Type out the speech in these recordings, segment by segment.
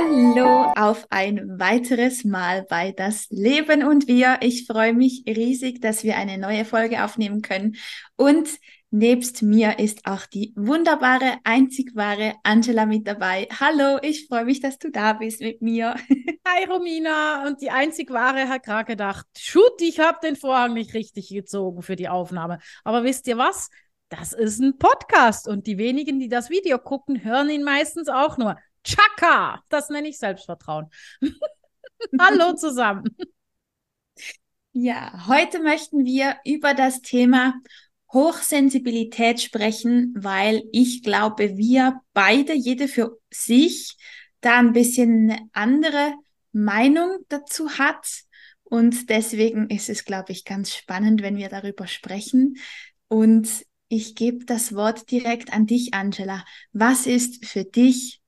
Hallo auf ein weiteres Mal bei Das Leben und wir. Ich freue mich riesig, dass wir eine neue Folge aufnehmen können. Und nebst mir ist auch die wunderbare, einzig wahre Angela mit dabei. Hallo, ich freue mich, dass du da bist mit mir. Hi Romina und die einzig wahre hat gerade gedacht, shoot, ich habe den Vorhang nicht richtig gezogen für die Aufnahme. Aber wisst ihr was? Das ist ein Podcast und die wenigen, die das Video gucken, hören ihn meistens auch nur. Chaka, das nenne ich Selbstvertrauen. Hallo zusammen. Ja, heute möchten wir über das Thema Hochsensibilität sprechen, weil ich glaube, wir beide, jede für sich, da ein bisschen eine andere Meinung dazu hat. Und deswegen ist es, glaube ich, ganz spannend, wenn wir darüber sprechen. Und ich gebe das Wort direkt an dich, Angela. Was ist für dich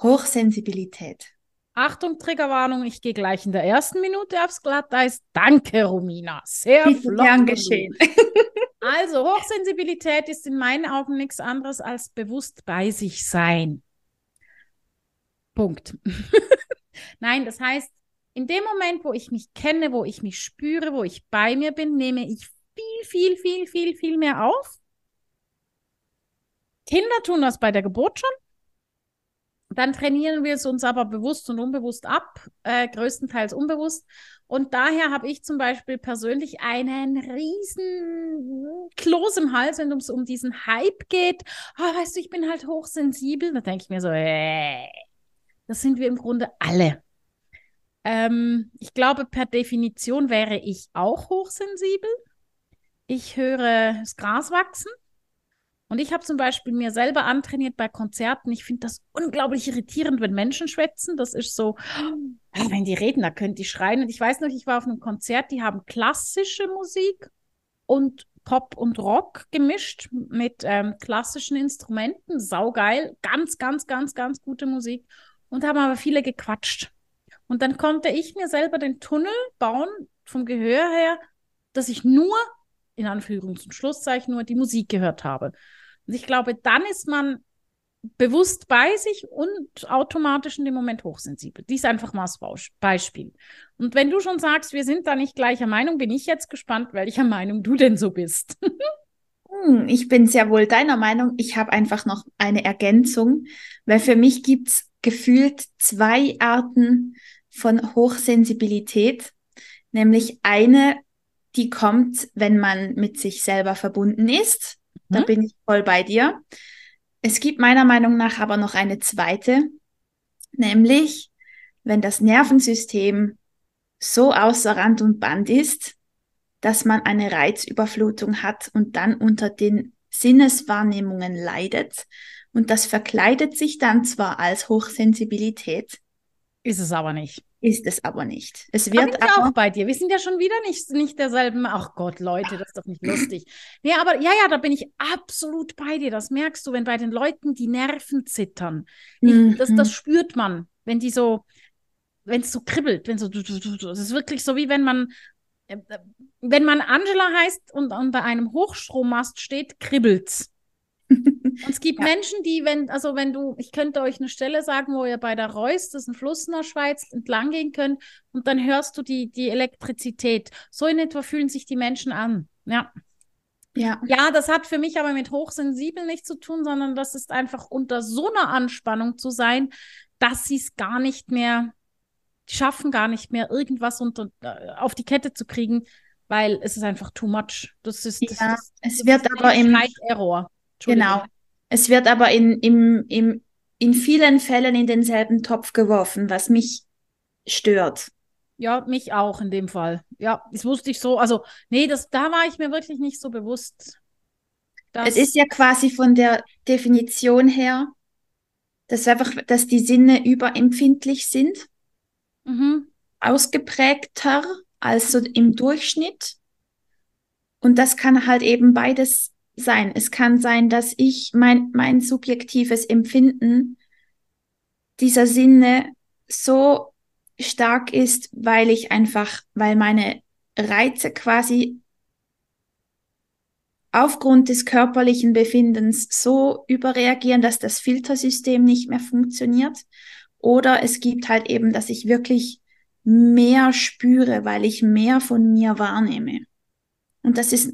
Hochsensibilität. Achtung, Triggerwarnung, ich gehe gleich in der ersten Minute aufs Glatteis. Danke, Romina. Sehr flott. Gern geschehen. also, Hochsensibilität ist in meinen Augen nichts anderes als bewusst bei sich sein. Punkt. Nein, das heißt, in dem Moment, wo ich mich kenne, wo ich mich spüre, wo ich bei mir bin, nehme ich viel, viel, viel, viel, viel mehr auf. Kinder tun das bei der Geburt schon. Dann trainieren wir es uns aber bewusst und unbewusst ab, äh, größtenteils unbewusst. Und daher habe ich zum Beispiel persönlich einen riesen Kloß im Hals, wenn es um diesen Hype geht. Oh, weißt du, ich bin halt hochsensibel. Da denke ich mir so, äh, das sind wir im Grunde alle. Ähm, ich glaube, per Definition wäre ich auch hochsensibel. Ich höre das Gras wachsen. Und ich habe zum Beispiel mir selber antrainiert bei Konzerten. Ich finde das unglaublich irritierend, wenn Menschen schwätzen. Das ist so, wenn die reden, da könnt ihr schreien. Und ich weiß noch, ich war auf einem Konzert, die haben klassische Musik und Pop und Rock gemischt mit ähm, klassischen Instrumenten. Saugeil. Ganz, ganz, ganz, ganz gute Musik. Und haben aber viele gequatscht. Und dann konnte ich mir selber den Tunnel bauen vom Gehör her, dass ich nur in Anführungs- und Schlusszeichen nur die Musik gehört habe. Und ich glaube, dann ist man bewusst bei sich und automatisch in dem Moment hochsensibel. Dies einfach mal als Beispiel. Und wenn du schon sagst, wir sind da nicht gleicher Meinung, bin ich jetzt gespannt, welcher Meinung du denn so bist. Hm, ich bin sehr wohl deiner Meinung. Ich habe einfach noch eine Ergänzung, weil für mich gibt es gefühlt zwei Arten von Hochsensibilität. Nämlich eine, die kommt, wenn man mit sich selber verbunden ist. Da hm? bin ich voll bei dir. Es gibt meiner Meinung nach aber noch eine zweite, nämlich wenn das Nervensystem so außer Rand und Band ist, dass man eine Reizüberflutung hat und dann unter den Sinneswahrnehmungen leidet. Und das verkleidet sich dann zwar als Hochsensibilität. Ist es aber nicht ist es aber nicht. Es wird da bin aber auch bei dir. Wir sind ja schon wieder nicht, nicht derselben. Ach Gott, Leute, das ist doch nicht lustig. Nee, aber ja, ja, da bin ich absolut bei dir. Das merkst du, wenn bei den Leuten die Nerven zittern. Ich, mhm. das, das spürt man, wenn die so, wenn es so kribbelt, wenn so, das ist wirklich so wie wenn man, äh, wenn man Angela heißt und unter einem Hochstrommast steht, kribbelt's. Und es gibt ja. Menschen, die, wenn, also wenn du, ich könnte euch eine Stelle sagen, wo ihr bei der Reuss, das ist ein Fluss in der Schweiz, entlang gehen könnt und dann hörst du die, die Elektrizität. So in etwa fühlen sich die Menschen an. Ja. Ja. ja, das hat für mich aber mit hochsensibel nichts zu tun, sondern das ist einfach unter so einer Anspannung zu sein, dass sie es gar nicht mehr schaffen, gar nicht mehr irgendwas unter, äh, auf die Kette zu kriegen, weil es ist einfach too much. Das ist, das, ja, das, es das wird aber im Error. Genau. Es wird aber in, im, im, in vielen Fällen in denselben Topf geworfen, was mich stört. Ja, mich auch in dem Fall. Ja, das wusste ich so. Also, nee, das, da war ich mir wirklich nicht so bewusst. Es ist ja quasi von der Definition her, dass einfach, dass die Sinne überempfindlich sind, mhm. ausgeprägter als so im Durchschnitt. Und das kann halt eben beides sein. Es kann sein, dass ich mein, mein subjektives Empfinden dieser Sinne so stark ist, weil ich einfach, weil meine Reize quasi aufgrund des körperlichen Befindens so überreagieren, dass das Filtersystem nicht mehr funktioniert. Oder es gibt halt eben, dass ich wirklich mehr spüre, weil ich mehr von mir wahrnehme. Und das ist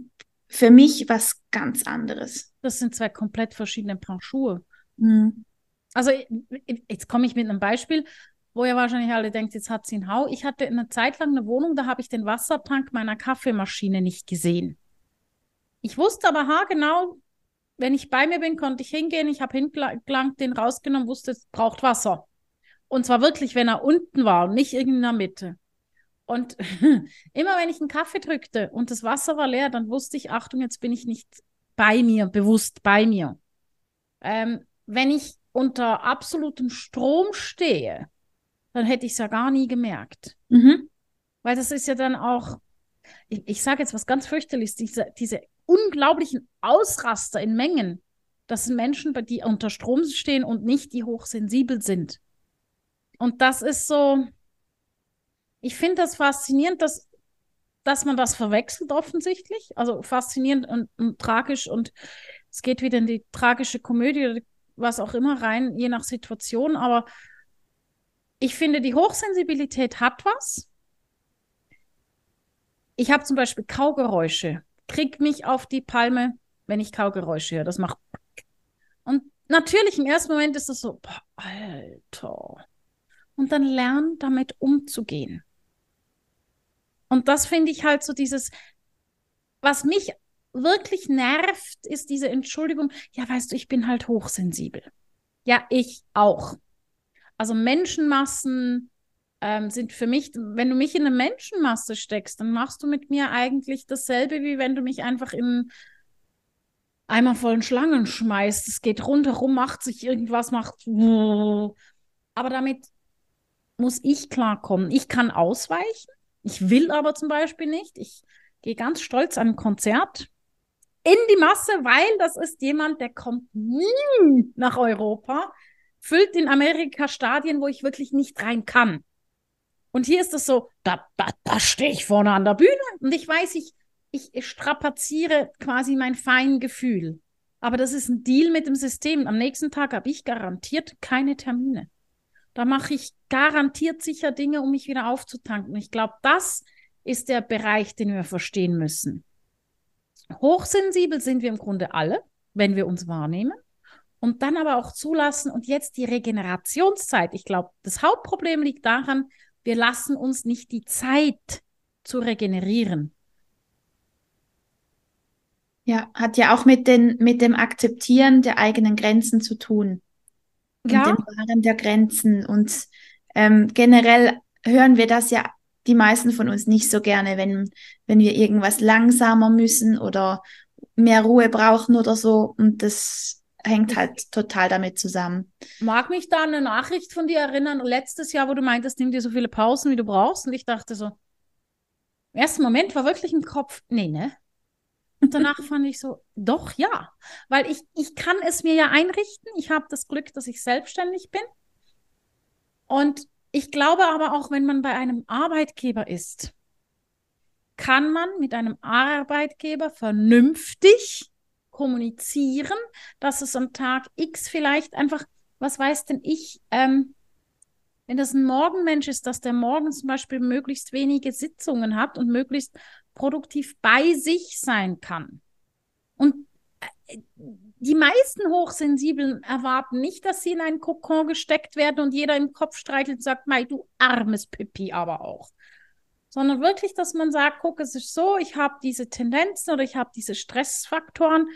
für mich was ganz anderes. Das sind zwei komplett verschiedene Schuhe. Mhm. Also jetzt komme ich mit einem Beispiel, wo ihr wahrscheinlich alle denkt, jetzt hat sie einen Hau. Ich hatte eine Zeit lang eine Wohnung, da habe ich den Wassertank meiner Kaffeemaschine nicht gesehen. Ich wusste aber haargenau, wenn ich bei mir bin, konnte ich hingehen. Ich habe hingelangt, den rausgenommen, wusste, es braucht Wasser. Und zwar wirklich, wenn er unten war und nicht irgendwie in der Mitte. Und immer wenn ich einen Kaffee drückte und das Wasser war leer, dann wusste ich, Achtung, jetzt bin ich nicht bei mir, bewusst bei mir. Ähm, wenn ich unter absolutem Strom stehe, dann hätte ich es ja gar nie gemerkt. Mhm. Weil das ist ja dann auch, ich, ich sage jetzt was ganz fürchterliches, diese, diese unglaublichen Ausraster in Mengen. Das sind Menschen, die unter Strom stehen und nicht die hochsensibel sind. Und das ist so, ich finde das faszinierend, dass, dass man das verwechselt offensichtlich. Also faszinierend und, und tragisch und es geht wieder in die tragische Komödie oder was auch immer rein, je nach Situation. Aber ich finde, die Hochsensibilität hat was. Ich habe zum Beispiel Kaugeräusche krieg mich auf die Palme, wenn ich Kaugeräusche höre. Das macht. Und natürlich im ersten Moment ist das so, boah, Alter. Und dann lernen, damit umzugehen. Und das finde ich halt so dieses, was mich wirklich nervt, ist diese Entschuldigung, ja, weißt du, ich bin halt hochsensibel. Ja, ich auch. Also Menschenmassen, ähm, sind für mich, wenn du mich in eine Menschenmasse steckst, dann machst du mit mir eigentlich dasselbe, wie wenn du mich einfach in Eimer vollen Schlangen schmeißt. Es geht rundherum, macht sich irgendwas, macht. Aber damit muss ich klarkommen. Ich kann ausweichen. Ich will aber zum Beispiel nicht. Ich gehe ganz stolz an ein Konzert in die Masse, weil das ist jemand, der kommt nie nach Europa, füllt in Amerika Stadien, wo ich wirklich nicht rein kann. Und hier ist es so, da, da, da stehe ich vorne an der Bühne und ich weiß, ich, ich strapaziere quasi mein Feingefühl. Aber das ist ein Deal mit dem System. Am nächsten Tag habe ich garantiert keine Termine. Da mache ich garantiert sicher Dinge, um mich wieder aufzutanken. Ich glaube, das ist der Bereich, den wir verstehen müssen. Hochsensibel sind wir im Grunde alle, wenn wir uns wahrnehmen. Und dann aber auch zulassen und jetzt die Regenerationszeit. Ich glaube, das Hauptproblem liegt daran, wir lassen uns nicht die Zeit zu regenerieren. Ja, hat ja auch mit, den, mit dem Akzeptieren der eigenen Grenzen zu tun. Und ja. dem Wahren der Grenzen. Und ähm, generell hören wir das ja die meisten von uns nicht so gerne, wenn, wenn wir irgendwas langsamer müssen oder mehr Ruhe brauchen oder so. Und das hängt halt total damit zusammen. Mag mich da eine Nachricht von dir erinnern, letztes Jahr, wo du meintest, nimm dir so viele Pausen, wie du brauchst. Und ich dachte so, im ersten Moment war wirklich im Kopf, nee, ne? Und danach fand ich so, doch, ja. Weil ich, ich kann es mir ja einrichten. Ich habe das Glück, dass ich selbstständig bin. Und ich glaube aber auch, wenn man bei einem Arbeitgeber ist, kann man mit einem Arbeitgeber vernünftig kommunizieren, dass es am Tag X vielleicht einfach, was weiß denn ich, ähm, wenn das ein Morgenmensch ist, dass der morgen zum Beispiel möglichst wenige Sitzungen hat und möglichst produktiv bei sich sein kann. Und äh, die meisten Hochsensiblen erwarten nicht, dass sie in einen Kokon gesteckt werden und jeder im Kopf streichelt und sagt, Mei, du armes Pipi aber auch sondern wirklich, dass man sagt, guck, es ist so, ich habe diese Tendenzen oder ich habe diese Stressfaktoren.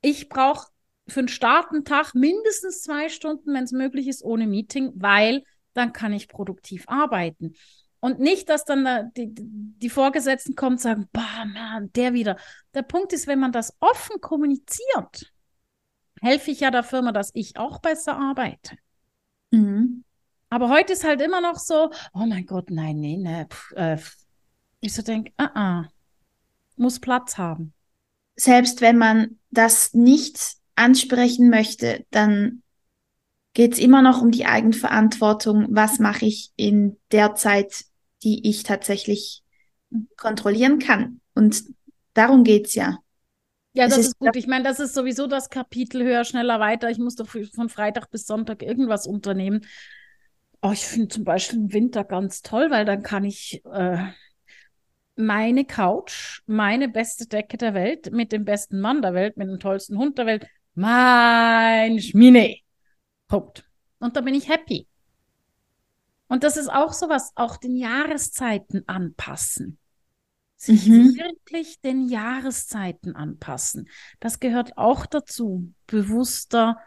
Ich brauche für einen Startentag mindestens zwei Stunden, wenn es möglich ist, ohne Meeting, weil dann kann ich produktiv arbeiten. Und nicht, dass dann da die, die Vorgesetzten kommen und sagen, bah, man, der wieder. Der Punkt ist, wenn man das offen kommuniziert, helfe ich ja der Firma, dass ich auch besser arbeite. Mhm. Aber heute ist halt immer noch so, oh mein Gott, nein, nee, ne. Pff, äh, ich so denke, ah, ah, muss Platz haben. Selbst wenn man das nicht ansprechen möchte, dann geht es immer noch um die Eigenverantwortung. Was mache ich in der Zeit, die ich tatsächlich kontrollieren kann? Und darum geht es ja. Ja, das ist- ist gut. Ich meine, das ist sowieso das Kapitel höher, schneller, weiter. Ich muss doch von Freitag bis Sonntag irgendwas unternehmen. Oh, ich finde zum Beispiel im Winter ganz toll, weil dann kann ich äh, meine Couch, meine beste Decke der Welt, mit dem besten Mann der Welt, mit dem tollsten Hund der Welt, mein Schmine. Punkt. Und da bin ich happy. Und das ist auch sowas, auch den Jahreszeiten anpassen. Sich Mhm. wirklich den Jahreszeiten anpassen. Das gehört auch dazu, bewusster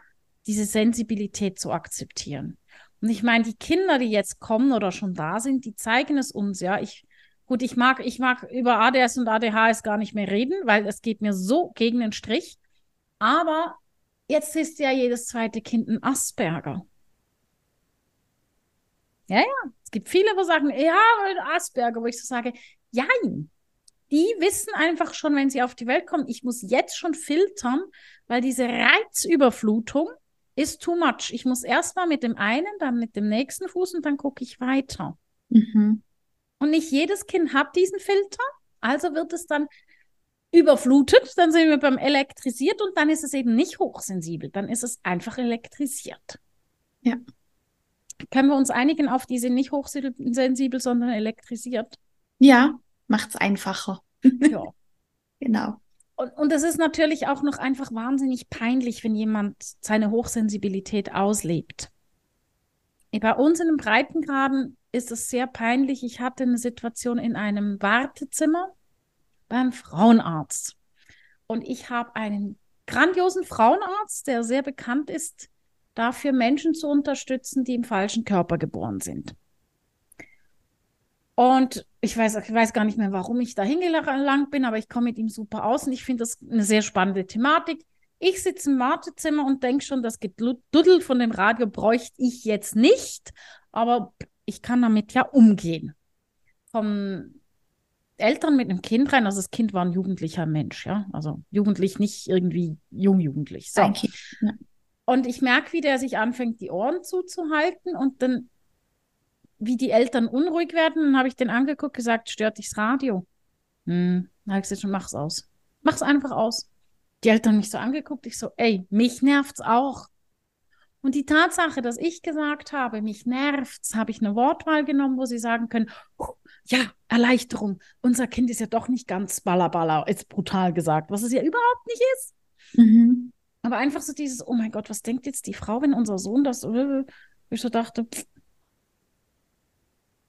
diese Sensibilität zu akzeptieren. Und ich meine, die Kinder, die jetzt kommen oder schon da sind, die zeigen es uns, ja. Ich, gut, ich mag, ich mag über ADS und ADHS gar nicht mehr reden, weil es geht mir so gegen den Strich. Aber jetzt ist ja jedes zweite Kind ein Asperger. Ja, ja. Es gibt viele, wo sagen, ja, ein Asperger, wo ich so sage, jein. Die wissen einfach schon, wenn sie auf die Welt kommen, ich muss jetzt schon filtern, weil diese Reizüberflutung ist too much. Ich muss erstmal mit dem einen, dann mit dem nächsten Fuß und dann gucke ich weiter. Mhm. Und nicht jedes Kind hat diesen Filter, also wird es dann überflutet, dann sind wir beim elektrisiert und dann ist es eben nicht hochsensibel, dann ist es einfach elektrisiert. Ja. Können wir uns einigen auf die sind nicht hochsensibel, sondern elektrisiert? Ja, macht's einfacher. Ja. Genau. Und, und es ist natürlich auch noch einfach wahnsinnig peinlich, wenn jemand seine Hochsensibilität auslebt. Bei uns in den Breitengraden ist es sehr peinlich. Ich hatte eine Situation in einem Wartezimmer beim Frauenarzt. Und ich habe einen grandiosen Frauenarzt, der sehr bekannt ist, dafür Menschen zu unterstützen, die im falschen Körper geboren sind. Und ich weiß, ich weiß gar nicht mehr, warum ich da hingelangt bin, aber ich komme mit ihm super aus und ich finde das eine sehr spannende Thematik. Ich sitze im Wartezimmer und denke schon, das Geduddel von dem Radio bräuchte ich jetzt nicht, aber ich kann damit ja umgehen. Vom Eltern mit einem Kind rein, also das Kind war ein jugendlicher Mensch, ja, also jugendlich, nicht irgendwie jungjugendlich. So. Ein Kind. Und ich merke, wie der sich anfängt, die Ohren zuzuhalten und dann, wie die Eltern unruhig werden, dann habe ich den angeguckt, gesagt, stört dich das Radio? Hm, dann habe ich gesagt, mach's aus. Mach's einfach aus. Die Eltern mich so angeguckt, ich so, ey, mich nervt's auch. Und die Tatsache, dass ich gesagt habe, mich nervt's, habe ich eine Wortwahl genommen, wo sie sagen können, oh, ja, Erleichterung, unser Kind ist ja doch nicht ganz ballerballer, ist brutal gesagt, was es ja überhaupt nicht ist. Mhm. Aber einfach so dieses, oh mein Gott, was denkt jetzt die Frau, wenn unser Sohn das, ich so dachte, pff.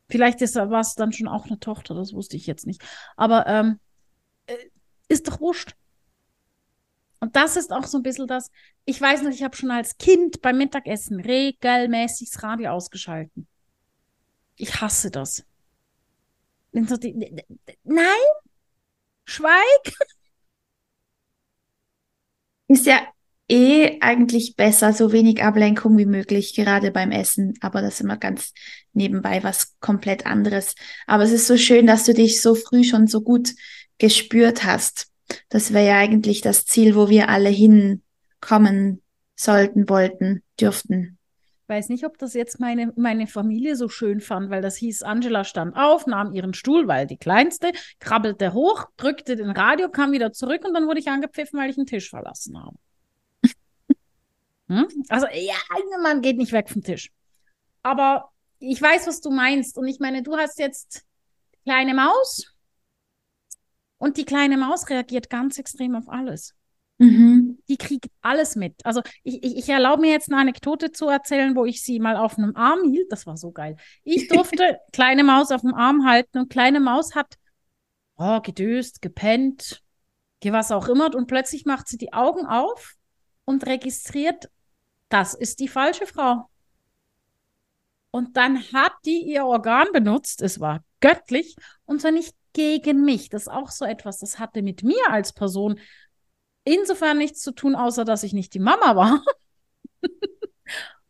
vielleicht ist war es dann schon auch eine Tochter, das wusste ich jetzt nicht. Aber ähm, äh, ist doch wurscht. Und das ist auch so ein bisschen das, ich weiß noch, ich habe schon als Kind beim Mittagessen regelmäßig das Radio ausgeschalten. Ich hasse das. Nein, schweig. Ist ja eh eigentlich besser, so wenig Ablenkung wie möglich, gerade beim Essen. Aber das ist immer ganz nebenbei was komplett anderes. Aber es ist so schön, dass du dich so früh schon so gut gespürt hast. Das wäre ja eigentlich das Ziel, wo wir alle hinkommen sollten, wollten, dürften. weiß nicht, ob das jetzt meine, meine Familie so schön fand, weil das hieß, Angela stand auf, nahm ihren Stuhl, weil die kleinste, krabbelte hoch, drückte den Radio, kam wieder zurück und dann wurde ich angepfiffen, weil ich einen Tisch verlassen habe. hm? Also, ja, man geht nicht weg vom Tisch. Aber ich weiß, was du meinst. Und ich meine, du hast jetzt kleine Maus und die kleine Maus reagiert ganz extrem auf alles Mhm. die kriegt alles mit. Also ich, ich, ich erlaube mir jetzt eine Anekdote zu erzählen, wo ich sie mal auf einem Arm hielt. Das war so geil. Ich durfte kleine Maus auf dem Arm halten und kleine Maus hat oh, gedöst, gepennt, was auch immer. Und plötzlich macht sie die Augen auf und registriert, das ist die falsche Frau. Und dann hat die ihr Organ benutzt. Es war göttlich und zwar nicht gegen mich. Das ist auch so etwas, das hatte mit mir als Person insofern nichts zu tun, außer dass ich nicht die Mama war.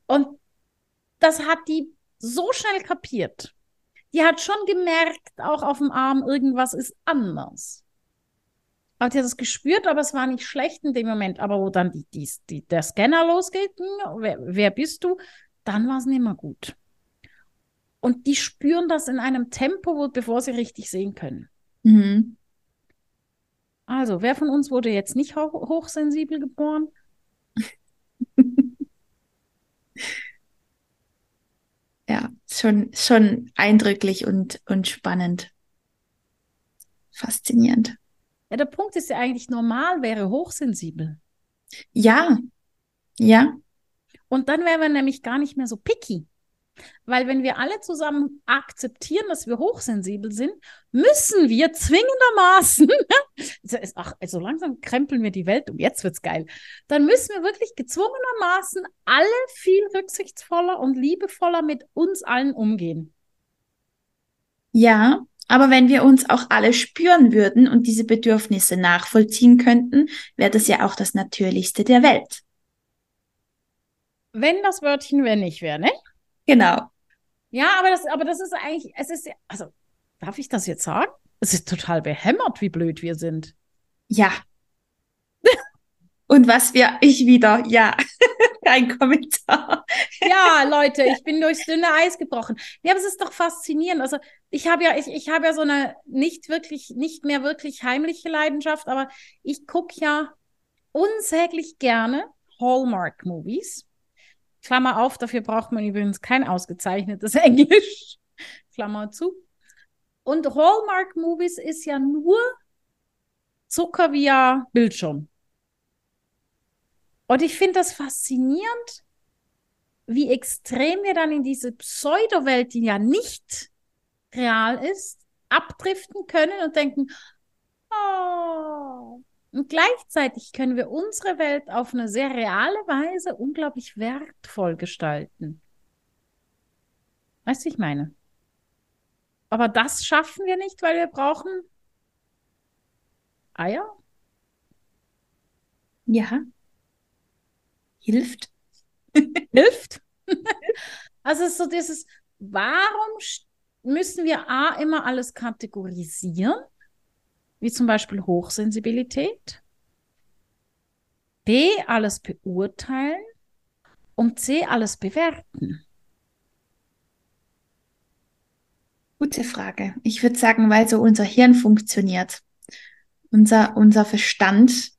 und das hat die so schnell kapiert. Die hat schon gemerkt, auch auf dem Arm, irgendwas ist anders. Aber die hat es gespürt, aber es war nicht schlecht in dem Moment. Aber wo dann die, die, die, der Scanner losgeht, hm, wer, wer bist du, dann war es nicht mehr gut. Und die spüren das in einem Tempo, wo, bevor sie richtig sehen können. Mhm. Also, wer von uns wurde jetzt nicht ho hochsensibel geboren? ja, schon, schon eindrücklich und, und spannend. Faszinierend. Ja, der Punkt ist ja eigentlich normal, wäre hochsensibel. Ja, ja. Und dann wären wir nämlich gar nicht mehr so picky. Weil wenn wir alle zusammen akzeptieren, dass wir hochsensibel sind, müssen wir zwingendermaßen, ach, so langsam krempeln wir die Welt um, jetzt wird's geil, dann müssen wir wirklich gezwungenermaßen alle viel rücksichtsvoller und liebevoller mit uns allen umgehen. Ja, aber wenn wir uns auch alle spüren würden und diese Bedürfnisse nachvollziehen könnten, wäre das ja auch das Natürlichste der Welt. Wenn das Wörtchen wenn nicht wäre, ne? Genau. Ja, aber das, aber das ist eigentlich, es ist, also, darf ich das jetzt sagen? Es ist total behämmert, wie blöd wir sind. Ja. Und was wir, ich wieder, ja, kein Kommentar. ja, Leute, ich bin durchs dünne Eis gebrochen. Ja, aber es ist doch faszinierend. Also ich habe ja, ich, ich habe ja so eine nicht wirklich, nicht mehr wirklich heimliche Leidenschaft, aber ich gucke ja unsäglich gerne Hallmark-Movies. Klammer auf, dafür braucht man übrigens kein ausgezeichnetes Englisch. Klammer zu. Und Hallmark Movies ist ja nur Zucker via Bildschirm. Und ich finde das faszinierend, wie extrem wir dann in diese Pseudo-Welt, die ja nicht real ist, abdriften können und denken, oh, und gleichzeitig können wir unsere Welt auf eine sehr reale Weise unglaublich wertvoll gestalten. Weißt du, ich meine? Aber das schaffen wir nicht, weil wir brauchen Eier. Ja. Hilft. Hilft. also so dieses, warum müssen wir A immer alles kategorisieren? Wie zum Beispiel Hochsensibilität. B, alles beurteilen. Und C, alles bewerten. Gute Frage. Ich würde sagen, weil so unser Hirn funktioniert. Unser, unser Verstand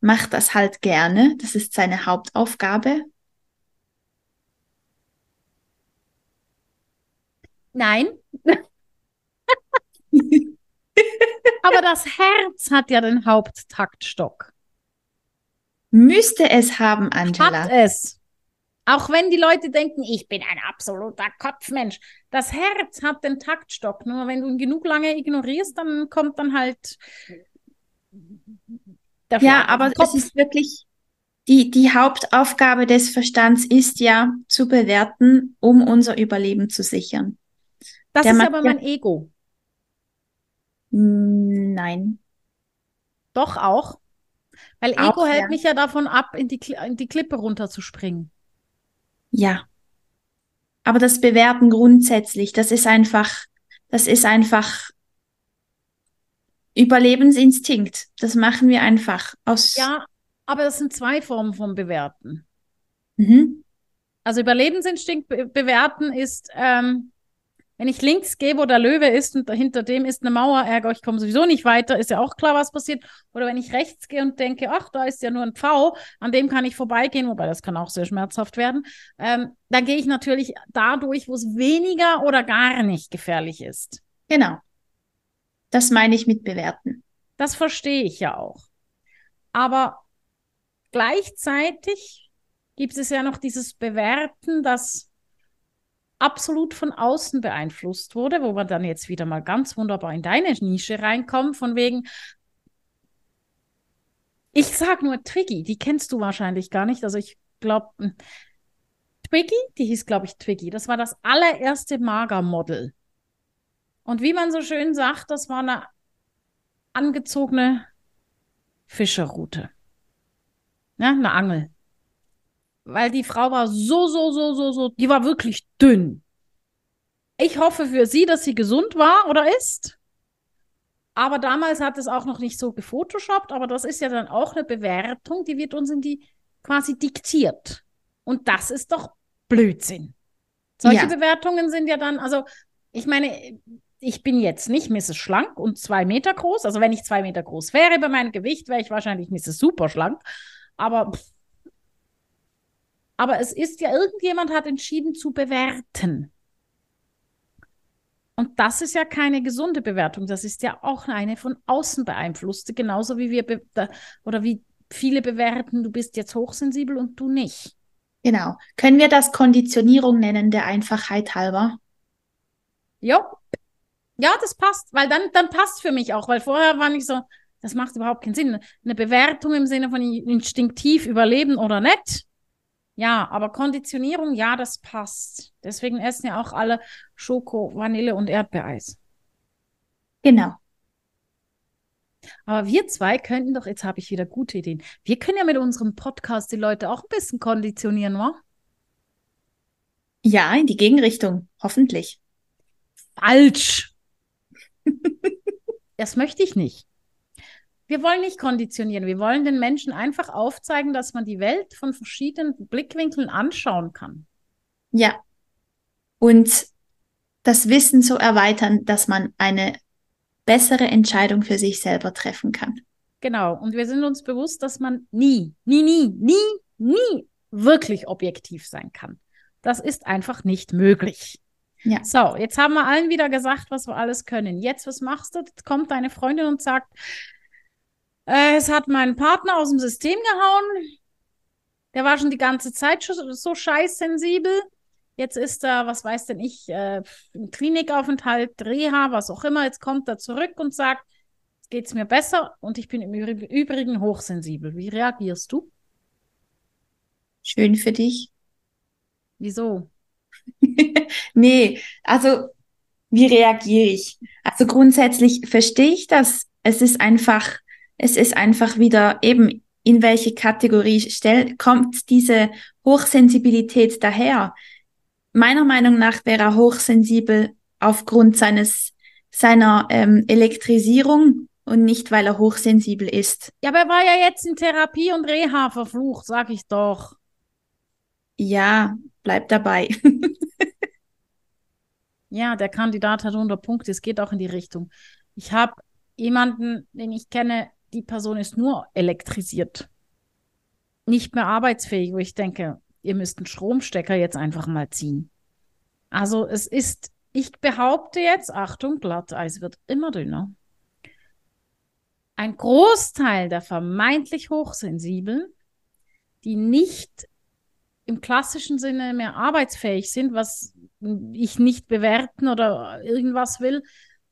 macht das halt gerne. Das ist seine Hauptaufgabe. Nein. Aber das Herz hat ja den Haupttaktstock. Müsste es haben, Angela. Hat es. Auch wenn die Leute denken, ich bin ein absoluter Kopfmensch. Das Herz hat den Taktstock. Nur wenn du ihn genug lange ignorierst, dann kommt dann halt. ja, aber es ist wirklich die, die Hauptaufgabe des Verstands ist ja zu bewerten, um unser Überleben zu sichern. Das Der ist aber mein Ego. Nein. Doch auch. Weil auch, Ego hält ja. mich ja davon ab, in die, in die Klippe runterzuspringen. Ja. Aber das Bewerten grundsätzlich, das ist einfach, das ist einfach Überlebensinstinkt. Das machen wir einfach aus. Ja, aber das sind zwei Formen von Bewerten. Mhm. Also Überlebensinstinkt be bewerten ist, ähm, wenn ich links gehe, wo der Löwe ist und hinter dem ist eine Mauer, ärger, ich komme sowieso nicht weiter, ist ja auch klar, was passiert. Oder wenn ich rechts gehe und denke, ach, da ist ja nur ein Pfau, an dem kann ich vorbeigehen, wobei das kann auch sehr schmerzhaft werden, ähm, dann gehe ich natürlich dadurch, wo es weniger oder gar nicht gefährlich ist. Genau. Das meine ich mit bewerten. Das verstehe ich ja auch. Aber gleichzeitig gibt es ja noch dieses Bewerten, das absolut von außen beeinflusst wurde, wo wir dann jetzt wieder mal ganz wunderbar in deine Nische reinkommen, von wegen, ich sag nur Twiggy, die kennst du wahrscheinlich gar nicht. Also ich glaube, hm, Twiggy, die hieß, glaube ich, Twiggy. Das war das allererste Magermodel. Und wie man so schön sagt, das war eine angezogene Fischerrute. Ja, eine Angel weil die Frau war so, so, so, so, so, die war wirklich dünn. Ich hoffe für sie, dass sie gesund war oder ist. Aber damals hat es auch noch nicht so gefotoshoppt, aber das ist ja dann auch eine Bewertung, die wird uns in die quasi diktiert. Und das ist doch Blödsinn. Solche ja. Bewertungen sind ja dann, also ich meine, ich bin jetzt nicht Mrs. Schlank und zwei Meter groß. Also wenn ich zwei Meter groß wäre bei meinem Gewicht, wäre ich wahrscheinlich Mrs. Super Schlank. Aber, aber es ist ja, irgendjemand hat entschieden zu bewerten. Und das ist ja keine gesunde Bewertung. Das ist ja auch eine von außen beeinflusste, genauso wie wir oder wie viele bewerten, du bist jetzt hochsensibel und du nicht. Genau. Können wir das Konditionierung nennen, der Einfachheit halber? Ja, ja, das passt, weil dann, dann passt für mich auch, weil vorher war ich so, das macht überhaupt keinen Sinn. Eine Bewertung im Sinne von instinktiv überleben oder nicht. Ja, aber Konditionierung, ja, das passt. Deswegen essen ja auch alle Schoko, Vanille und Erdbeereis. Genau. Aber wir zwei könnten doch, jetzt habe ich wieder gute Ideen. Wir können ja mit unserem Podcast die Leute auch ein bisschen konditionieren, wa? Ja, in die Gegenrichtung, hoffentlich. Falsch. das möchte ich nicht. Wir wollen nicht konditionieren. Wir wollen den Menschen einfach aufzeigen, dass man die Welt von verschiedenen Blickwinkeln anschauen kann. Ja. Und das Wissen so erweitern, dass man eine bessere Entscheidung für sich selber treffen kann. Genau. Und wir sind uns bewusst, dass man nie, nie, nie, nie, nie wirklich objektiv sein kann. Das ist einfach nicht möglich. Ja. So, jetzt haben wir allen wieder gesagt, was wir alles können. Jetzt, was machst du? Jetzt kommt deine Freundin und sagt, äh, es hat meinen Partner aus dem System gehauen. Der war schon die ganze Zeit so scheißsensibel. Jetzt ist er, was weiß denn ich, äh, im Klinikaufenthalt, Reha, was auch immer. Jetzt kommt er zurück und sagt, geht es mir besser und ich bin im Übrigen hochsensibel. Wie reagierst du? Schön für dich. Wieso? nee, also wie reagiere ich? Also grundsätzlich verstehe ich das. Es ist einfach, es ist einfach wieder eben, in welche Kategorie stell, kommt diese Hochsensibilität daher? Meiner Meinung nach wäre er hochsensibel aufgrund seines, seiner ähm, Elektrisierung und nicht, weil er hochsensibel ist. Ja, aber er war ja jetzt in Therapie und Reha verflucht, sag ich doch. Ja, bleib dabei. ja, der Kandidat hat 100 Punkte. Es geht auch in die Richtung. Ich habe jemanden, den ich kenne, die Person ist nur elektrisiert. Nicht mehr arbeitsfähig, wo ich denke, ihr müsst einen Stromstecker jetzt einfach mal ziehen. Also es ist, ich behaupte jetzt, Achtung, Glatteis wird immer dünner. Ein Großteil der vermeintlich Hochsensiblen, die nicht im klassischen Sinne mehr arbeitsfähig sind, was ich nicht bewerten oder irgendwas will.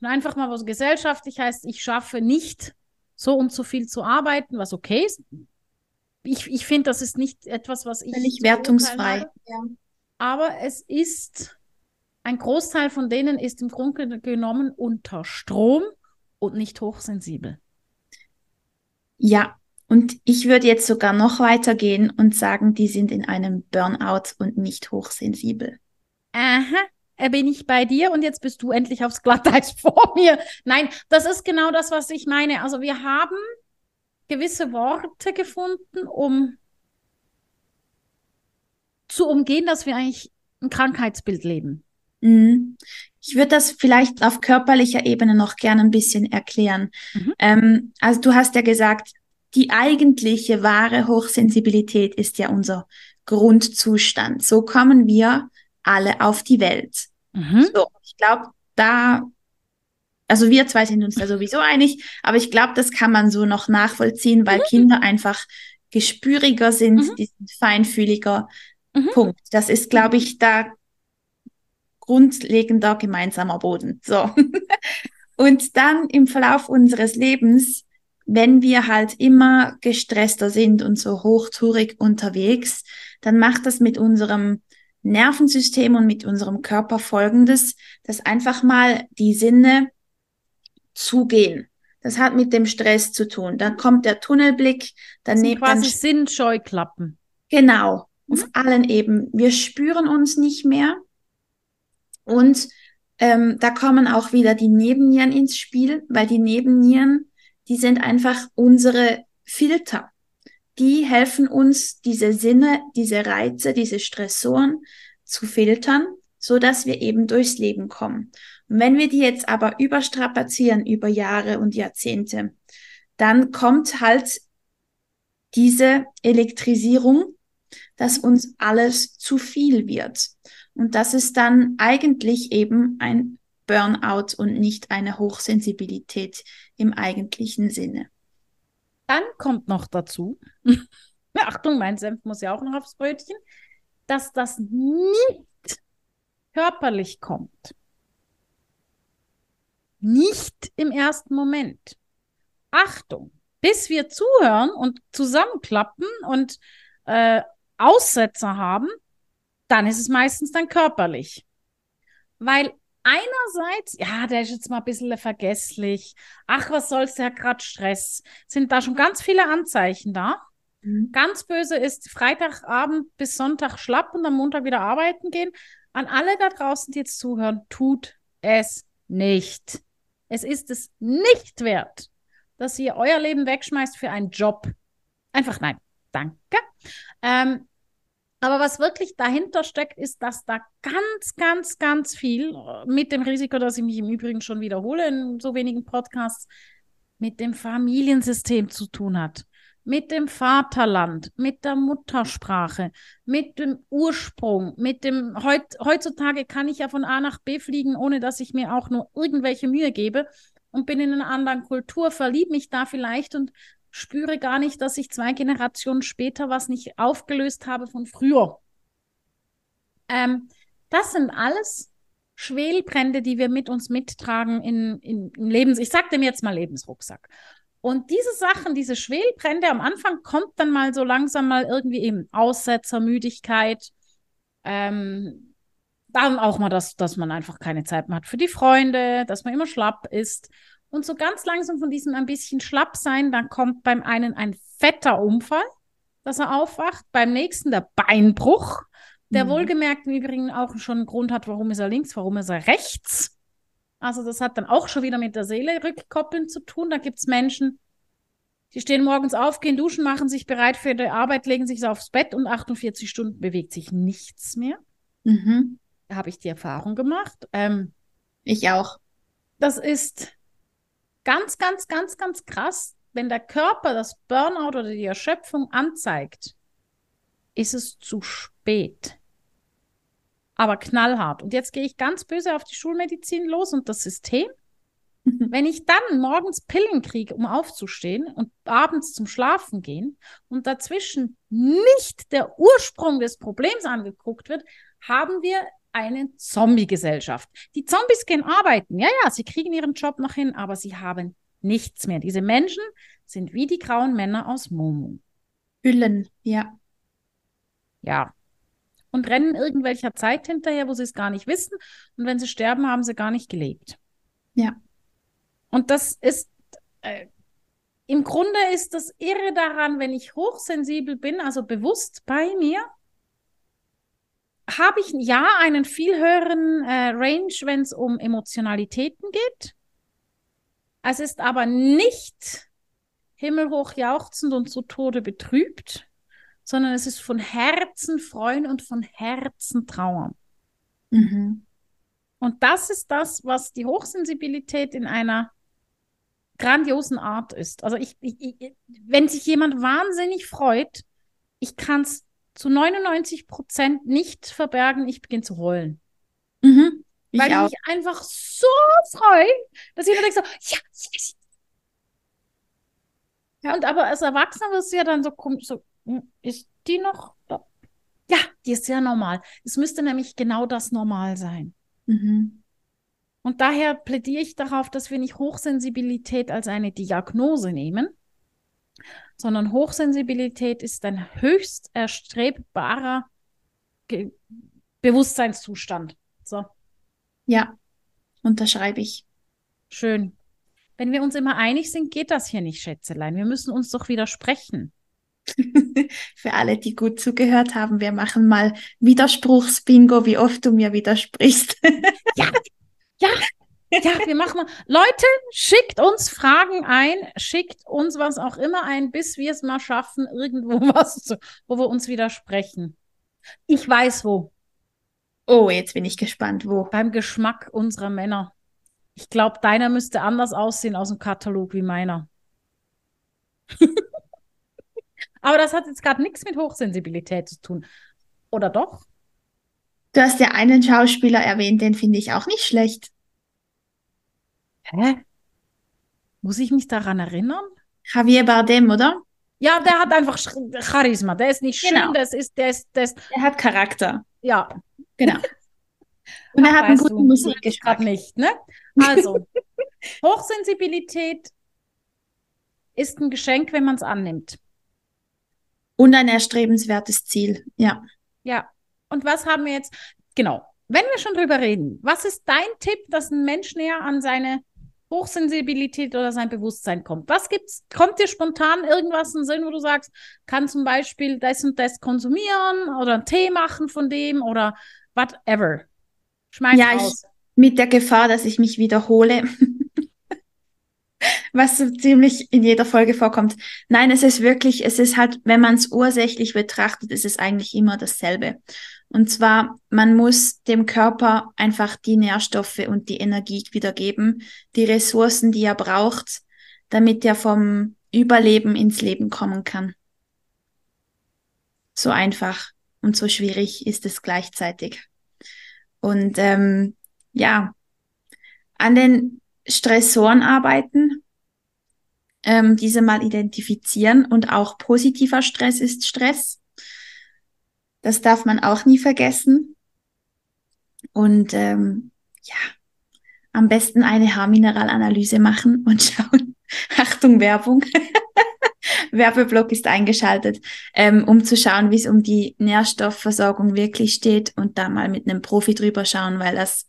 Und einfach mal was gesellschaftlich heißt, ich schaffe nicht so und so viel zu arbeiten, was okay ist. Ich, ich finde, das ist nicht etwas, was ich. Völlig wertungsfrei. Ja. Aber es ist, ein Großteil von denen ist im Grunde genommen unter Strom und nicht hochsensibel. Ja, und ich würde jetzt sogar noch weiter gehen und sagen, die sind in einem Burnout und nicht hochsensibel. Aha, bin ich bei dir und jetzt bist du endlich aufs Glatteis vor mir. Nein, das ist genau das, was ich meine. Also wir haben gewisse Worte gefunden, um zu umgehen, dass wir eigentlich ein Krankheitsbild leben. Mhm. Ich würde das vielleicht auf körperlicher Ebene noch gerne ein bisschen erklären. Mhm. Ähm, also du hast ja gesagt, die eigentliche wahre Hochsensibilität ist ja unser Grundzustand. So kommen wir alle auf die Welt. Mhm. So, ich glaube, da, also wir zwei sind uns da sowieso einig, aber ich glaube, das kann man so noch nachvollziehen, weil mhm. Kinder einfach gespüriger sind, mhm. die sind feinfühliger. Mhm. Punkt. Das ist, glaube ich, da grundlegender gemeinsamer Boden. So. Und dann im Verlauf unseres Lebens wenn wir halt immer gestresster sind und so hochtourig unterwegs, dann macht das mit unserem Nervensystem und mit unserem Körper folgendes, dass einfach mal die Sinne zugehen. Das hat mit dem Stress zu tun. Dann kommt der Tunnelblick, dann das sind quasi Sinnscheuklappen. Genau, mhm. auf allen Ebenen. Wir spüren uns nicht mehr und ähm, da kommen auch wieder die Nebennieren ins Spiel, weil die Nebennieren die sind einfach unsere Filter. Die helfen uns, diese Sinne, diese Reize, diese Stressoren zu filtern, so dass wir eben durchs Leben kommen. Wenn wir die jetzt aber überstrapazieren über Jahre und Jahrzehnte, dann kommt halt diese Elektrisierung, dass uns alles zu viel wird. Und das ist dann eigentlich eben ein Burnout und nicht eine Hochsensibilität im eigentlichen Sinne. Dann kommt noch dazu, Achtung, mein Senf muss ja auch noch aufs Brötchen, dass das nicht körperlich kommt. Nicht im ersten Moment. Achtung, bis wir zuhören und zusammenklappen und äh, Aussetzer haben, dann ist es meistens dann körperlich. Weil einerseits, ja, der ist jetzt mal ein bisschen vergesslich. Ach, was soll's, der hat gerade Stress. Sind da schon ganz viele Anzeichen da. Mhm. Ganz böse ist Freitagabend bis Sonntag schlapp und am Montag wieder arbeiten gehen. An alle da draußen, die jetzt zuhören, tut es nicht. Es ist es nicht wert, dass ihr euer Leben wegschmeißt für einen Job. Einfach nein. Danke. Ähm, aber was wirklich dahinter steckt, ist, dass da ganz, ganz, ganz viel mit dem Risiko, dass ich mich im Übrigen schon wiederhole in so wenigen Podcasts, mit dem Familiensystem zu tun hat. Mit dem Vaterland, mit der Muttersprache, mit dem Ursprung, mit dem heut, heutzutage kann ich ja von A nach B fliegen, ohne dass ich mir auch nur irgendwelche Mühe gebe und bin in einer anderen Kultur, verliebe mich da vielleicht und spüre gar nicht, dass ich zwei Generationen später was nicht aufgelöst habe von früher. Ähm, das sind alles Schwelbrände, die wir mit uns mittragen in, in, im Lebens, ich sag dem jetzt mal Lebensrucksack. Und diese Sachen, diese Schwelbrände am Anfang kommt dann mal so langsam mal irgendwie eben Aussetzer, Müdigkeit, ähm, dann auch mal das, dass man einfach keine Zeit mehr hat für die Freunde, dass man immer schlapp ist. Und so ganz langsam von diesem ein bisschen schlapp sein, dann kommt beim einen ein fetter Unfall, dass er aufwacht, beim nächsten der Beinbruch, der mhm. wohlgemerkt im Übrigen auch schon einen Grund hat, warum ist er links, warum ist er rechts. Also das hat dann auch schon wieder mit der Seele rückkoppeln zu tun. Da gibt es Menschen, die stehen morgens auf, gehen duschen, machen sich bereit für die Arbeit, legen sich aufs Bett und 48 Stunden bewegt sich nichts mehr. Mhm. Da habe ich die Erfahrung gemacht. Ähm, ich auch. Das ist ganz, ganz, ganz, ganz krass, wenn der Körper das Burnout oder die Erschöpfung anzeigt, ist es zu spät. Aber knallhart. Und jetzt gehe ich ganz böse auf die Schulmedizin los und das System. Wenn ich dann morgens Pillen kriege, um aufzustehen und abends zum Schlafen gehen und dazwischen nicht der Ursprung des Problems angeguckt wird, haben wir eine Zombie-Gesellschaft. Die Zombies gehen arbeiten. Ja, ja, sie kriegen ihren Job noch hin, aber sie haben nichts mehr. Diese Menschen sind wie die grauen Männer aus Momo. Hüllen, ja. Ja. Und rennen irgendwelcher Zeit hinterher, wo sie es gar nicht wissen. Und wenn sie sterben, haben sie gar nicht gelebt. Ja. Und das ist, äh, im Grunde ist das Irre daran, wenn ich hochsensibel bin, also bewusst bei mir, habe ich ja einen viel höheren äh, Range, wenn es um Emotionalitäten geht. Es ist aber nicht himmelhoch jauchzend und zu Tode betrübt, sondern es ist von Herzen freuen und von Herzen trauern. Mhm. Und das ist das, was die Hochsensibilität in einer grandiosen Art ist. Also ich, ich, ich wenn sich jemand wahnsinnig freut, ich kann es zu 99 Prozent nicht verbergen, ich beginne zu heulen. Mhm. Ich Weil ich mich einfach so freue, dass jeder denkt so, ja, yes. Ja, und aber als Erwachsener wirst du ja dann so, so hm, ist die noch? Ja, die ist ja normal. Es müsste nämlich genau das normal sein. Mhm. Und daher plädiere ich darauf, dass wir nicht Hochsensibilität als eine Diagnose nehmen, sondern Hochsensibilität ist ein höchst erstrebbarer Ge Bewusstseinszustand. So. Ja, unterschreibe ich. Schön. Wenn wir uns immer einig sind, geht das hier nicht, Schätzelein. Wir müssen uns doch widersprechen. Für alle, die gut zugehört haben, wir machen mal Widerspruchsbingo, wie oft du mir widersprichst. ja, ja, ja, wir machen mal. Leute, schickt uns Fragen ein, schickt uns was auch immer ein, bis wir es mal schaffen, irgendwo was, zu, wo wir uns widersprechen. Ich weiß wo. Oh, jetzt bin ich gespannt, wo. Beim Geschmack unserer Männer. Ich glaube, deiner müsste anders aussehen aus dem Katalog wie meiner. Aber das hat jetzt gerade nichts mit Hochsensibilität zu tun. Oder doch? Du hast ja einen Schauspieler erwähnt, den finde ich auch nicht schlecht. Hä? Muss ich mich daran erinnern? Javier Bardem, oder? Ja, der hat einfach Charisma. Der ist nicht schön, Genau. das ist, der ist, der ist, Er hat Charakter. ja. Genau. Und er hat einen guten Musikgeschmack. Nicht, ne? Also, Hochsensibilität ist ein Geschenk, wenn man es annimmt. Und ein erstrebenswertes Ziel. Ja. Ja. Und was haben wir jetzt? Genau. Wenn wir schon drüber reden, was ist dein Tipp, dass ein Mensch näher an seine Hochsensibilität oder sein Bewusstsein kommt? Was gibt's? Kommt dir spontan irgendwas in den Sinn, wo du sagst, kann zum Beispiel das und das konsumieren oder einen Tee machen von dem oder whatever? Schmeiß Ja, ich-. Mit der Gefahr, dass ich mich wiederhole. Was so ziemlich in jeder Folge vorkommt. Nein, es ist wirklich, es ist halt, wenn man es ursächlich betrachtet, ist es eigentlich immer dasselbe. Und zwar, man muss dem Körper einfach die Nährstoffe und die Energie wiedergeben, die Ressourcen, die er braucht, damit er vom Überleben ins Leben kommen kann. So einfach und so schwierig ist es gleichzeitig. Und ähm, ja, an den Stressoren arbeiten, ähm, diese mal identifizieren und auch positiver Stress ist Stress. Das darf man auch nie vergessen. Und ähm, ja, am besten eine Haarmineralanalyse machen und schauen. Achtung, Werbung. Werbeblock ist eingeschaltet, ähm, um zu schauen, wie es um die Nährstoffversorgung wirklich steht und da mal mit einem Profi drüber schauen, weil das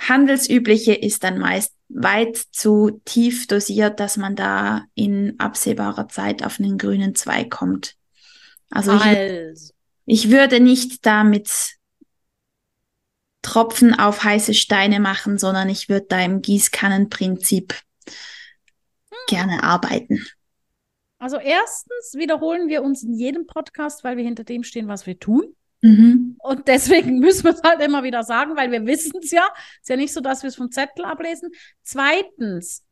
Handelsübliche ist dann meist weit zu tief dosiert, dass man da in absehbarer Zeit auf einen grünen Zweig kommt. Also ich, Also, ich würde nicht damit Tropfen auf heiße Steine machen, sondern ich würde da im Gießkannenprinzip gerne arbeiten. also erstens wiederholen wir uns in jedem Podcast, weil wir hinter dem stehen, was wir tun. Mhm. Und deswegen müssen wir es halt immer wieder sagen, weil wir wissen es ja. Ist ja nicht so, dass wir es vom Zettel ablesen. Zweitens,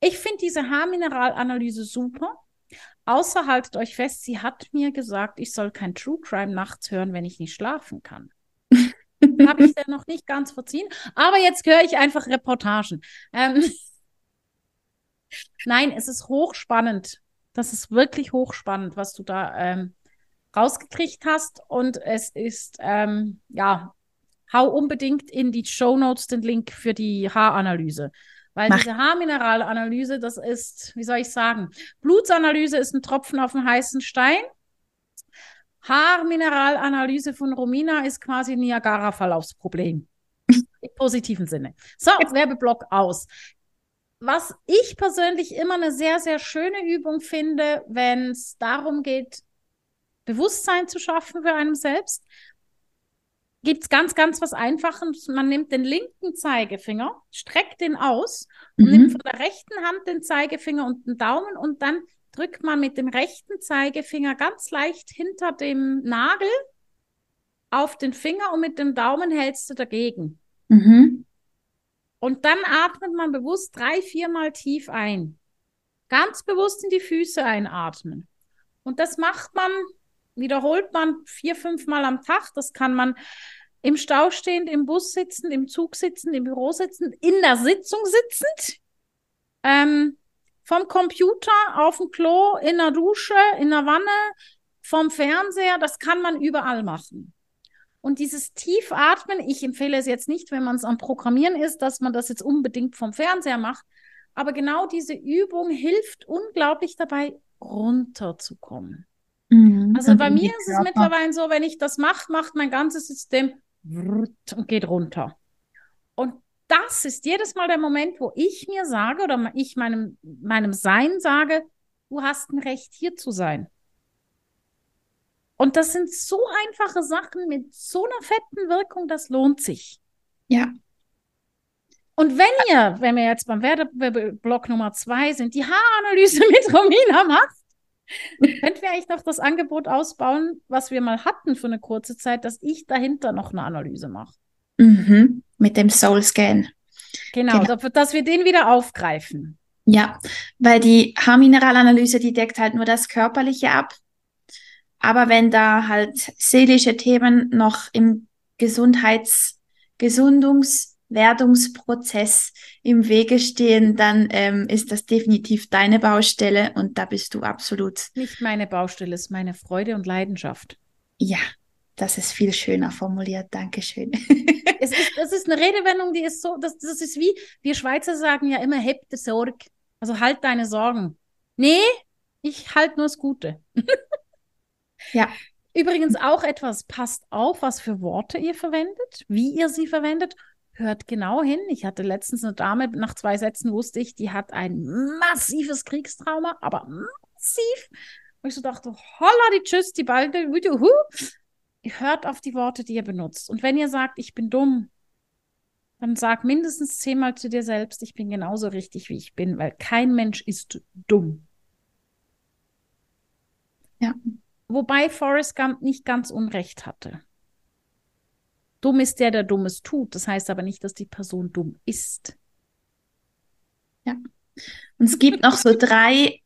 ich finde diese Haarmineralanalyse super. Außer haltet euch fest, sie hat mir gesagt, ich soll kein True Crime nachts hören, wenn ich nicht schlafen kann. Habe ich denn noch nicht ganz verziehen. Aber jetzt höre ich einfach Reportagen. Ähm, Nein, es ist hochspannend. Das ist wirklich hochspannend, was du da ähm, rausgekriegt hast. Und es ist, ähm, ja, hau unbedingt in die Show Notes den Link für die Haaranalyse. Weil Mach. diese Haarmineralanalyse, das ist, wie soll ich sagen, Blutsanalyse ist ein Tropfen auf dem heißen Stein. Haarmineralanalyse von Romina ist quasi Niagara-Verlaufsproblem. Im positiven Sinne. So, Werbeblock aus. Was ich persönlich immer eine sehr, sehr schöne Übung finde, wenn es darum geht, Bewusstsein zu schaffen für einen selbst, gibt es ganz, ganz was Einfaches. Man nimmt den linken Zeigefinger, streckt den aus und nimmt Mhm. von der rechten Hand den Zeigefinger und den Daumen und dann drückt man mit dem rechten Zeigefinger ganz leicht hinter dem Nagel auf den Finger und mit dem Daumen hältst du dagegen. Mhm. Und dann atmet man bewusst drei, viermal tief ein. Ganz bewusst in die Füße einatmen. Und das macht man, wiederholt man vier, fünf Mal am Tag. Das kann man im Stau stehend, im Bus sitzen, im Zug sitzen, im Büro sitzen, in der Sitzung sitzend, ähm, vom Computer, auf dem Klo, in der Dusche, in der Wanne, vom Fernseher. Das kann man überall machen. Und dieses Tiefatmen, ich empfehle es jetzt nicht, wenn man es am Programmieren ist, dass man das jetzt unbedingt vom Fernseher macht. Aber genau diese Übung hilft unglaublich dabei, runterzukommen. Mhm. Also Und bei mir ist es mittlerweile so, wenn ich das mache, macht mein ganzes System und geht runter. Und das ist jedes Mal der Moment, wo ich mir sage oder ich meinem, meinem Sein sage, du hast ein Recht, hier zu sein. Und das sind so einfache Sachen mit so einer fetten Wirkung, das lohnt sich. Ja. Und wenn ihr, wenn wir jetzt beim Werbeblock Nummer zwei sind, die Haaranalyse mit Romina macht, könnten wir eigentlich noch das Angebot ausbauen, was wir mal hatten für eine kurze Zeit, dass ich dahinter noch eine Analyse mache. Mhm. Mit dem Soul Scan. Genau, genau. dass wir den wieder aufgreifen. Ja, weil die Haarmineralanalyse, die deckt halt nur das Körperliche ab. Aber wenn da halt seelische Themen noch im Gesundheits-, Gesundungswerdungsprozess im Wege stehen, dann ähm, ist das definitiv deine Baustelle und da bist du absolut. Nicht meine Baustelle, ist meine Freude und Leidenschaft. Ja, das ist viel schöner formuliert. Dankeschön. es ist, das ist eine Redewendung, die ist so, das, das ist wie, wir Schweizer sagen ja immer, heb de Sorge. Also halt deine Sorgen. Nee, ich halt nur das Gute. ja. Übrigens auch etwas, passt auf, was für Worte ihr verwendet, wie ihr sie verwendet. Hört genau hin. Ich hatte letztens eine Dame, nach zwei Sätzen wusste ich, die hat ein massives Kriegstrauma, aber massiv. Und ich so dachte, holla die Tschüss, die Balde, hört auf die Worte, die ihr benutzt. Und wenn ihr sagt, ich bin dumm, dann sag mindestens zehnmal zu dir selbst, ich bin genauso richtig, wie ich bin, weil kein Mensch ist dumm. Ja. Wobei Forrest Gump nicht ganz Unrecht hatte. Dumm ist der, der Dummes tut. Das heißt aber nicht, dass die Person dumm ist. Ja. Und es gibt noch so drei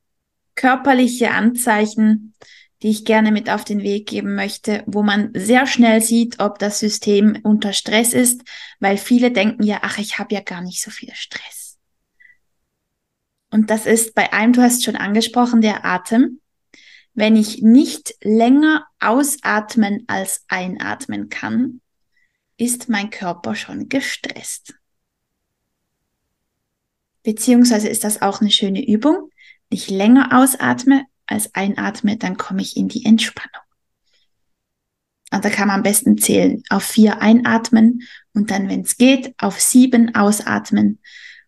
körperliche Anzeichen, die ich gerne mit auf den Weg geben möchte, wo man sehr schnell sieht, ob das System unter Stress ist, weil viele denken ja, ach, ich habe ja gar nicht so viel Stress. Und das ist bei einem, du hast schon angesprochen, der Atem. Wenn ich nicht länger ausatmen als einatmen kann, ist mein Körper schon gestresst. Beziehungsweise ist das auch eine schöne Übung. Ich länger ausatme, als einatme, dann komme ich in die Entspannung. Und da kann man am besten zählen. Auf vier einatmen und dann, wenn es geht, auf sieben ausatmen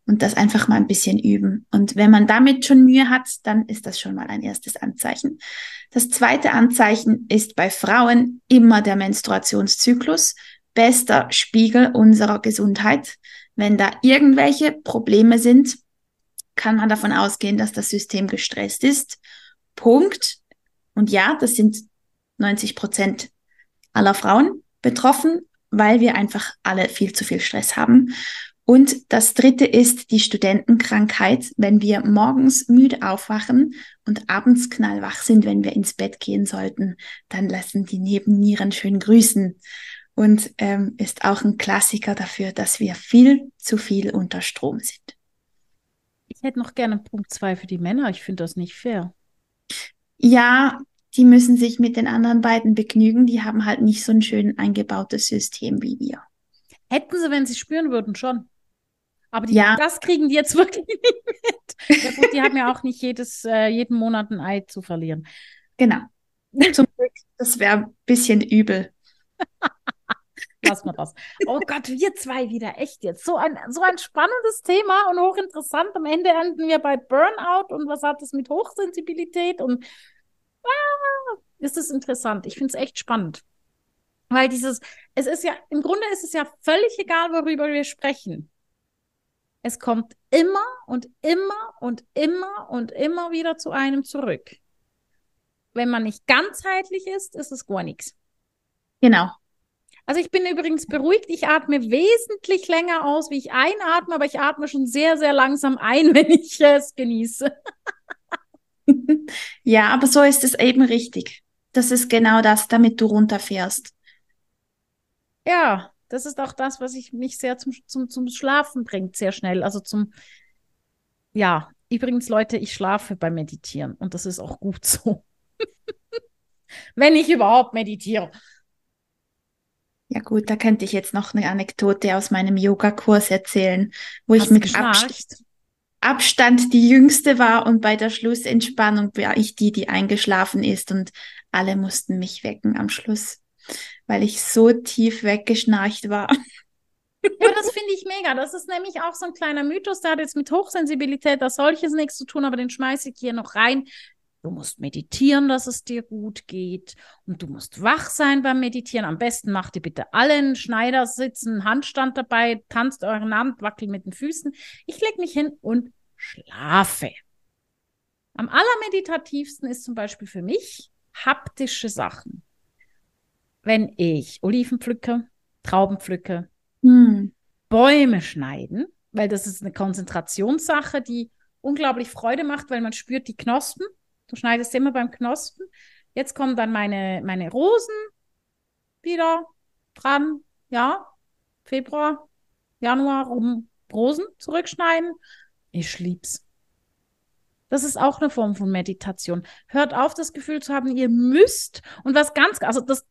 und das einfach mal ein bisschen üben. Und wenn man damit schon Mühe hat, dann ist das schon mal ein erstes Anzeichen. Das zweite Anzeichen ist bei Frauen immer der Menstruationszyklus, bester Spiegel unserer Gesundheit. Wenn da irgendwelche Probleme sind, kann man davon ausgehen, dass das System gestresst ist Punkt. Und ja, das sind 90 Prozent aller Frauen betroffen, weil wir einfach alle viel zu viel Stress haben. Und das dritte ist die Studentenkrankheit. Wenn wir morgens müde aufwachen und abends knallwach sind, wenn wir ins Bett gehen sollten, dann lassen die Nebennieren schön grüßen. Und ähm, ist auch ein Klassiker dafür, dass wir viel zu viel unter Strom sind. Ich hätte noch gerne Punkt zwei für die Männer. Ich finde das nicht fair. Ja, die müssen sich mit den anderen beiden begnügen. Die haben halt nicht so ein schön eingebautes System wie wir. Hätten sie, wenn sie spüren würden, schon. Aber die, ja. das kriegen die jetzt wirklich nicht mit. Ja gut, die haben ja auch nicht jedes, äh, jeden Monat ein Ei zu verlieren. Genau. Zum Glück, das wäre ein bisschen übel. Lass mal das. Oh Gott, wir zwei wieder, echt jetzt. So ein, so ein spannendes Thema und hochinteressant. Am Ende enden wir bei Burnout und was hat das mit Hochsensibilität und ah, ist es interessant. Ich finde es echt spannend. Weil dieses, es ist ja, im Grunde ist es ja völlig egal, worüber wir sprechen. Es kommt immer und immer und immer und immer wieder zu einem zurück. Wenn man nicht ganzheitlich ist, ist es gar nichts. Genau. Also ich bin übrigens beruhigt. Ich atme wesentlich länger aus, wie ich einatme, aber ich atme schon sehr, sehr langsam ein, wenn ich es genieße. ja, aber so ist es eben richtig. Das ist genau das, damit du runterfährst. Ja, das ist auch das, was ich mich sehr zum, zum, zum Schlafen bringt, sehr schnell. Also zum, ja, übrigens, Leute, ich schlafe beim Meditieren und das ist auch gut so. Wenn ich überhaupt meditiere. Ja gut, da könnte ich jetzt noch eine Anekdote aus meinem Yoga-Kurs erzählen, wo Hast ich mit Abstand, Abstand die Jüngste war und bei der Schlussentspannung war ich die, die eingeschlafen ist und alle mussten mich wecken am Schluss, weil ich so tief weggeschnarcht war. Ja, das finde ich mega. Das ist nämlich auch so ein kleiner Mythos, der hat jetzt mit Hochsensibilität als solches nichts zu tun, aber den schmeiße ich hier noch rein. Du musst meditieren, dass es dir gut geht. Und du musst wach sein beim Meditieren. Am besten macht ihr bitte alle einen Schneidersitz, einen Handstand dabei, tanzt euren Hand, wackelt mit den Füßen. Ich lege mich hin und schlafe. Am allermeditativsten ist zum Beispiel für mich haptische Sachen. Wenn ich Oliven pflücke, Trauben pflücke, hm. Bäume schneiden, weil das ist eine Konzentrationssache, die unglaublich Freude macht, weil man spürt die Knospen. Du schneidest immer beim Knospen. Jetzt kommen dann meine, meine Rosen wieder dran. Ja, Februar, Januar um Rosen zurückschneiden. Ich lieb's. Das ist auch eine Form von Meditation. Hört auf, das Gefühl zu haben, ihr müsst. Und was ganz, also das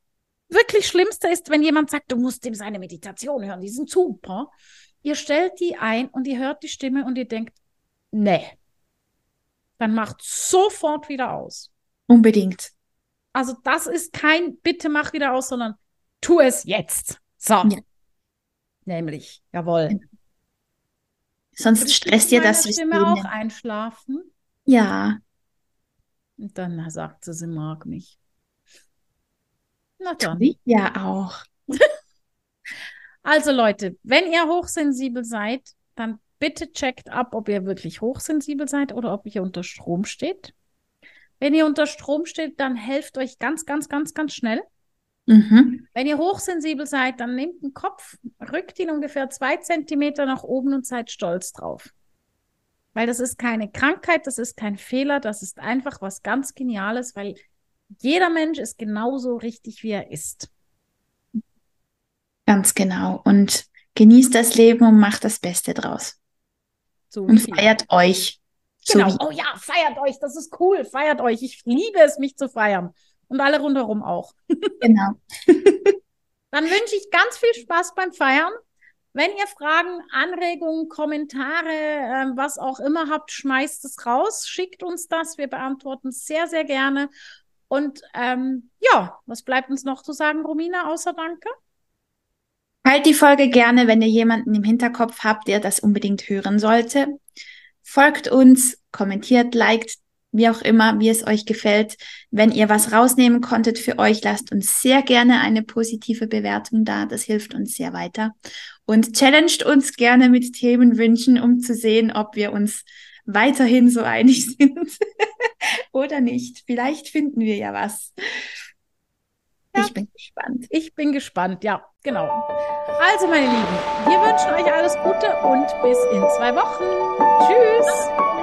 wirklich Schlimmste ist, wenn jemand sagt, du musst ihm seine Meditation hören, die sind super. Ihr stellt die ein und ihr hört die Stimme und ihr denkt, nee. Dann macht sofort wieder aus. Unbedingt. Also das ist kein Bitte mach wieder aus, sondern tu es jetzt. So. Ja. Nämlich, jawohl. Sonst stresst dir das System. Stimme auch einschlafen? Ja. Und dann sagt sie, sie mag mich. Na dann. Ich ja auch. also Leute, wenn ihr hochsensibel seid, dann bitte checkt ab, ob ihr wirklich hochsensibel seid oder ob ihr unter Strom steht. Wenn ihr unter Strom steht, dann helft euch ganz, ganz, ganz, ganz schnell. Mhm. Wenn ihr hochsensibel seid, dann nehmt den Kopf, rückt ihn ungefähr zwei Zentimeter nach oben und seid stolz drauf. Weil das ist keine Krankheit, das ist kein Fehler, das ist einfach was ganz Geniales, weil jeder Mensch ist genauso richtig, wie er ist. Ganz genau. Und genießt das Leben und macht das Beste draus. So und feiert euch. Genau. So oh ja, feiert euch. Das ist cool. Feiert euch. Ich liebe es, mich zu feiern. Und alle rundherum auch. Genau. Dann wünsche ich ganz viel Spaß beim Feiern. Wenn ihr Fragen, Anregungen, Kommentare, äh, was auch immer habt, schmeißt es raus, schickt uns das. Wir beantworten es sehr, sehr gerne. Und ähm, ja, was bleibt uns noch zu sagen, Romina, außer Danke? Halt die Folge gerne, wenn ihr jemanden im Hinterkopf habt, der das unbedingt hören sollte. Folgt uns, kommentiert, liked, wie auch immer, wie es euch gefällt. Wenn ihr was rausnehmen konntet für euch, lasst uns sehr gerne eine positive Bewertung da. Das hilft uns sehr weiter. Und challenged uns gerne mit Themenwünschen, um zu sehen, ob wir uns weiterhin so einig sind oder nicht. Vielleicht finden wir ja was. Ja. Ich bin gespannt. Ich bin gespannt, ja, genau. Also, meine Lieben, wir wünschen euch alles Gute und bis in zwei Wochen. Tschüss.